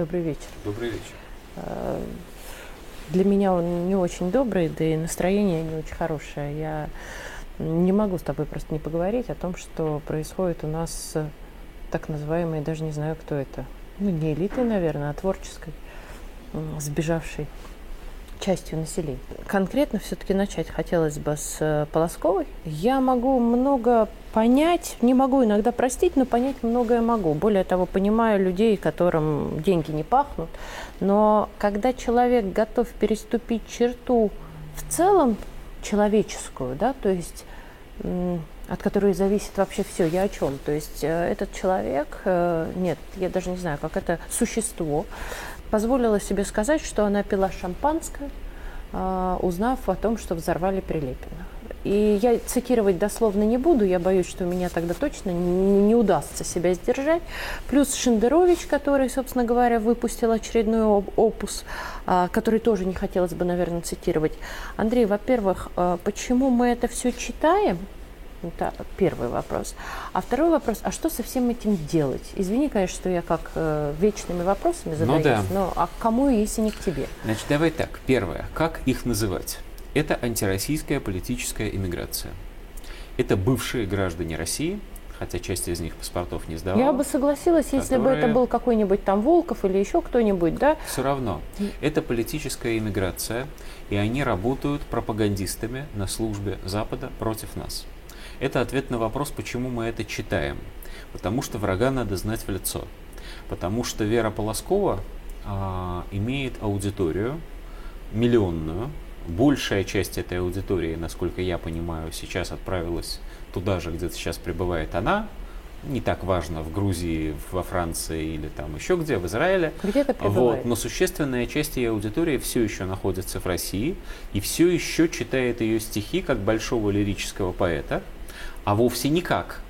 Добрый вечер. Добрый вечер. Э, для меня он не очень добрый, да и настроение не очень хорошее. Я не могу с тобой просто не поговорить о том, что происходит у нас так называемые, даже не знаю, кто это, ну, не элитой, наверное, а творческой, сбежавшей частью населения. Конкретно все-таки начать хотелось бы с э, Полосковой. Я могу много понять, не могу иногда простить, но понять многое могу. Более того, понимаю людей, которым деньги не пахнут. Но когда человек готов переступить черту в целом человеческую, да, то есть от которой зависит вообще все. Я о чем? То есть э, этот человек, э, нет, я даже не знаю, как это существо, позволила себе сказать, что она пила шампанское, э, узнав о том, что взорвали Прилепина. И я цитировать дословно не буду, я боюсь, что у меня тогда точно не, не удастся себя сдержать. Плюс Шендерович, который, собственно говоря, выпустил очередной опус, который тоже не хотелось бы, наверное, цитировать. Андрей, во-первых, почему мы это все читаем – это первый вопрос. А второй вопрос, а что со всем этим делать? Извини, конечно, что я как э, вечными вопросами задаюсь, ну, да. но а к кому, если не к тебе? Значит, давай так. Первое, как их называть? Это антироссийская политическая иммиграция. Это бывшие граждане России, хотя часть из них паспортов не сдавала. Я бы согласилась, если бы это был какой-нибудь там Волков или еще кто-нибудь, да? Все равно. Это политическая иммиграция, и они работают пропагандистами на службе Запада против нас. Это ответ на вопрос, почему мы это читаем. Потому что врага надо знать в лицо. Потому что Вера Полоскова а, имеет аудиторию миллионную. Большая часть этой аудитории, насколько я понимаю, сейчас отправилась туда же, где сейчас пребывает она, не так важно в Грузии, во Франции или там еще где, в Израиле. Где-то вот, но существенная часть ее аудитории все еще находится в России и все еще читает ее стихи как большого лирического поэта а вовсе не как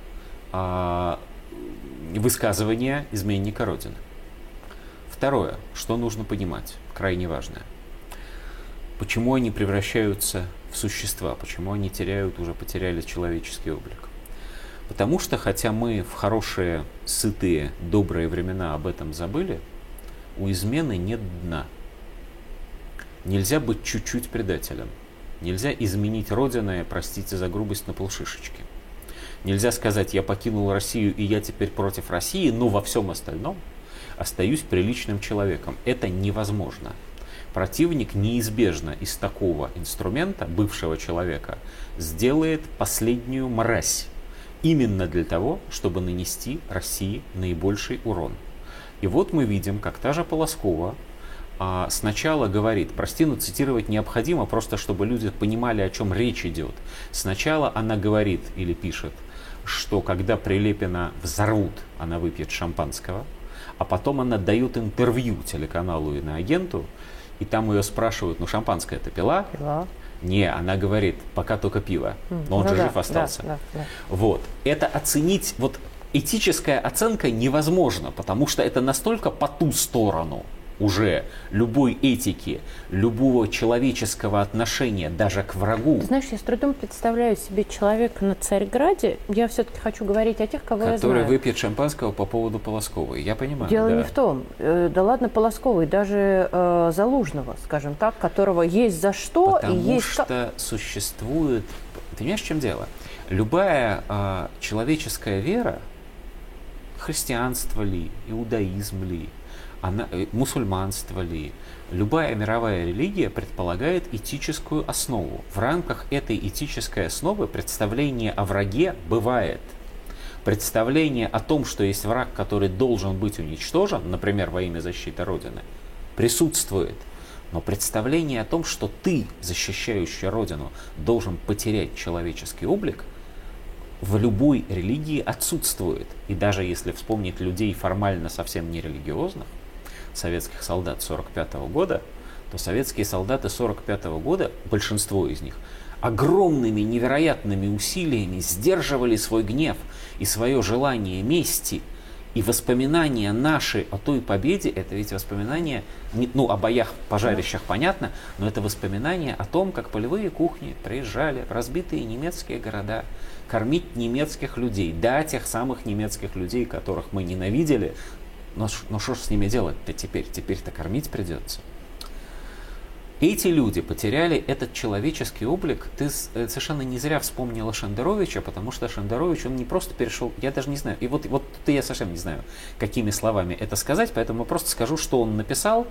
а, высказывание изменника Родины. Второе, что нужно понимать, крайне важное. Почему они превращаются в существа, почему они теряют, уже потеряли человеческий облик. Потому что, хотя мы в хорошие, сытые, добрые времена об этом забыли, у измены нет дна. Нельзя быть чуть-чуть предателем. Нельзя изменить Родину, простите за грубость, на полшишечки. Нельзя сказать, я покинул Россию и я теперь против России, но во всем остальном остаюсь приличным человеком. Это невозможно. Противник неизбежно из такого инструмента, бывшего человека, сделает последнюю мразь. Именно для того, чтобы нанести России наибольший урон. И вот мы видим, как та же Полоскова а, сначала говорит, прости, но цитировать необходимо, просто чтобы люди понимали, о чем речь идет. Сначала она говорит или пишет – что когда Прилепина взорвут, она выпьет шампанского, а потом она дает интервью телеканалу и на агенту, и там ее спрашивают, ну шампанское это пила? Пила. Не, она говорит, пока только пиво. Но он ну, же да, жив остался. Да, да, да. Вот. Это оценить, вот этическая оценка невозможна, потому что это настолько по ту сторону уже любой этики, любого человеческого отношения, даже к врагу. знаешь, я с трудом представляю себе человека на Царьграде. Я все-таки хочу говорить о тех, кого который я знаю. Который выпьет шампанского по поводу Полосковой. Я понимаю. Дело да. не в том. Э, да ладно Полосковой, даже э, Залужного, скажем так, которого есть за что Потому и есть... что существует... Ты понимаешь, в чем дело? Любая э, человеческая вера, христианство ли, иудаизм ли, она, э, мусульманство ли, любая мировая религия предполагает этическую основу. В рамках этой этической основы представление о враге бывает. Представление о том, что есть враг, который должен быть уничтожен, например, во имя защиты Родины, присутствует. Но представление о том, что ты, защищающий Родину, должен потерять человеческий облик, в любой религии отсутствует. И даже если вспомнить людей формально совсем нерелигиозных, советских солдат 45 года, то советские солдаты 45 года, большинство из них, огромными невероятными усилиями сдерживали свой гнев и свое желание мести. И воспоминания наши о той победе, это ведь воспоминания, ну, о боях, пожарищах понятно, но это воспоминания о том, как полевые кухни приезжали в разбитые немецкие города, кормить немецких людей, да, тех самых немецких людей, которых мы ненавидели, Но, но что ж с ними делать-то теперь? Теперь-то кормить придется. Эти люди потеряли этот человеческий облик. Ты э, совершенно не зря вспомнила Шендеровича, потому что Шендерович, он не просто перешел, я даже не знаю, и вот, вот я совсем не знаю, какими словами это сказать, поэтому просто скажу, что он написал,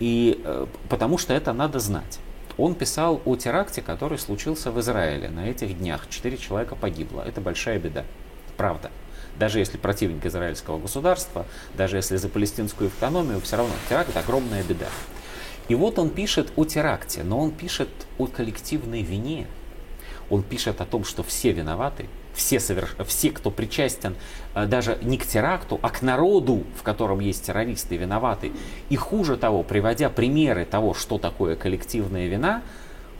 и, э, потому что это надо знать. Он писал о теракте, который случился в Израиле на этих днях. Четыре человека погибло. Это большая беда. Правда. Даже если противник израильского государства, даже если за палестинскую автономию, все равно теракт – огромная беда. И вот он пишет о теракте, но он пишет о коллективной вине. Он пишет о том, что все виноваты, все, соверш... все кто причастен э, даже не к теракту, а к народу, в котором есть террористы, виноваты. И хуже того, приводя примеры того, что такое коллективная вина,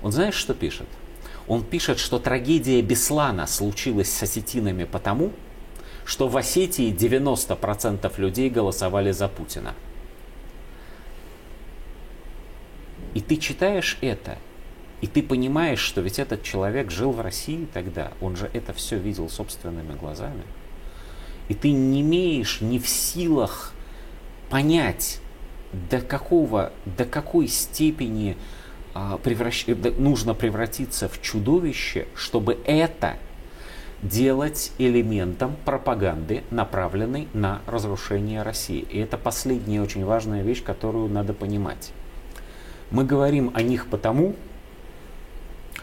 он знаешь, что пишет? Он пишет, что трагедия Беслана случилась с осетинами потому, что в Осетии 90% людей голосовали за Путина. И ты читаешь это, и ты понимаешь, что ведь этот человек жил в России тогда, он же это все видел собственными глазами. И ты не имеешь ни в силах понять, до какого, до какой степени а, превращ... нужно превратиться в чудовище, чтобы это делать элементом пропаганды, направленной на разрушение России. И это последняя очень важная вещь, которую надо понимать. Мы говорим о них потому,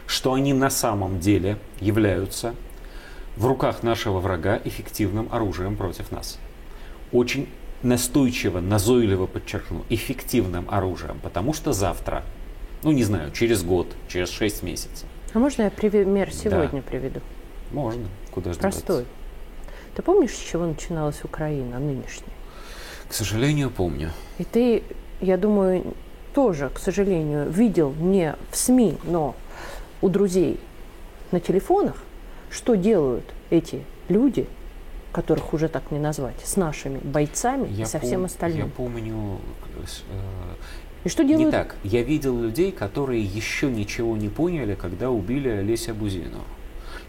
что они на самом деле являются в руках нашего врага эффективным оружием против нас. Очень настойчиво, назойливо подчеркну, эффективным оружием, потому что завтра, ну не знаю, через год, через шесть месяцев. А можно я пример сегодня да. приведу? Можно. Куда же Простой. Деваться? Ты помнишь, с чего начиналась Украина нынешняя? К сожалению, помню. И ты, я думаю, тоже, к сожалению, видел не в СМИ, но у друзей на телефонах, что делают эти люди, которых уже так не назвать, с нашими бойцами я и со всем остальным. Я помню... Э, и что делают? Не так. Я видел людей, которые еще ничего не поняли, когда убили Олеся Бузину.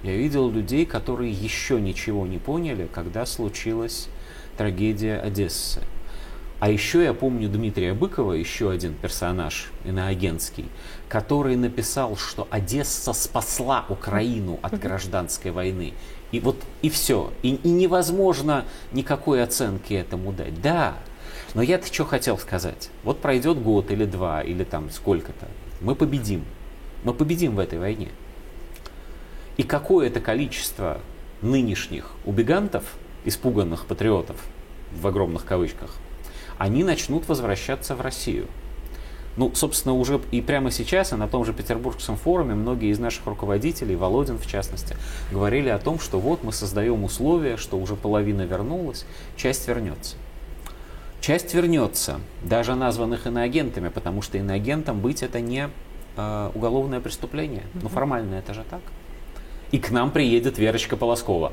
Я видел людей, которые еще ничего не поняли, когда случилась трагедия Одессы. А еще я помню Дмитрия Быкова, еще один персонаж иноагентский, который написал, что Одесса спасла Украину от гражданской войны. И вот и все. И, и невозможно никакой оценки этому дать. Да, но я-то что хотел сказать. Вот пройдет год или два, или там сколько-то. Мы победим. Мы победим в этой войне. И какое-то количество нынешних убегантов, испуганных патриотов, в огромных кавычках, они начнут возвращаться в Россию. Ну, собственно, уже и прямо сейчас, и на том же Петербургском форуме многие из наших руководителей, Володин в частности, говорили о том, что вот мы создаем условия, что уже половина вернулась, часть вернется. Часть вернется, даже названных иноагентами, потому что иноагентом быть это не э, уголовное преступление. Ну, формально это же так. И к нам приедет Верочка Полоскова.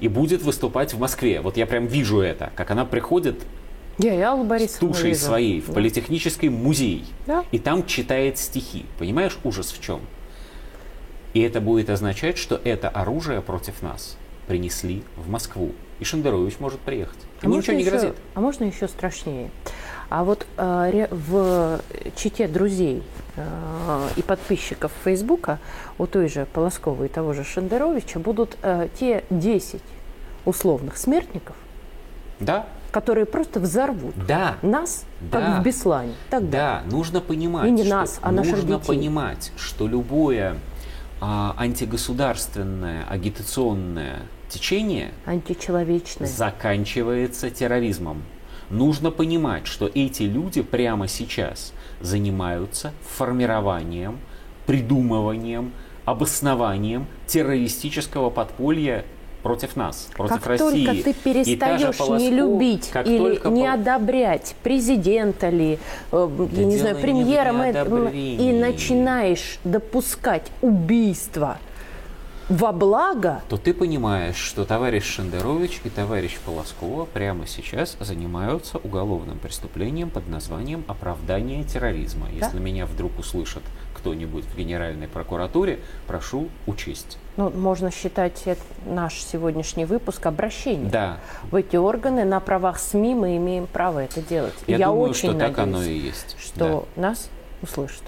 И будет выступать в Москве. Вот я прям вижу это, как она приходит я, я Алла с тушей вижу. своей в да. политехнический музей. Да. И там читает стихи. Понимаешь, ужас в чем? И это будет означать, что это оружие против нас принесли в Москву. И Шендерович может приехать. А Ему ничего не еще, грозит. А можно еще страшнее. А вот э, в чите друзей э, и подписчиков Фейсбука у той же Полосковой и того же Шендеровича будут э, те 10 условных смертников, да которые просто взорвут да. нас, да. как в Беслане. Тогда. Да, нужно понимать, и не что, нас, а нужно понимать, что любое а, антигосударственное агитационное течение античеловечное заканчивается терроризмом. Нужно понимать, что эти люди прямо сейчас занимаются формированием, придумыванием, обоснованием террористического подполья против нас, против как России. Как только ты перестаешь Полоску, не любить или не пол... одобрять президента ли, э, да я не знаю, премьера, и начинаешь допускать убийство во благо, то ты понимаешь, что товарищ Шендерович и товарищ Полоскова прямо сейчас занимаются уголовным преступлением под названием оправдание терроризма. Да. Если меня вдруг услышат кто-нибудь в Генеральной прокуратуре, прошу учесть. ну, можно считать наш сегодняшний выпуск обращением. Да, В эти органы на правах СМИ мы имеем право это делать. И я, думаю, очень что так надеюсь, оно и есть. что нас услышат.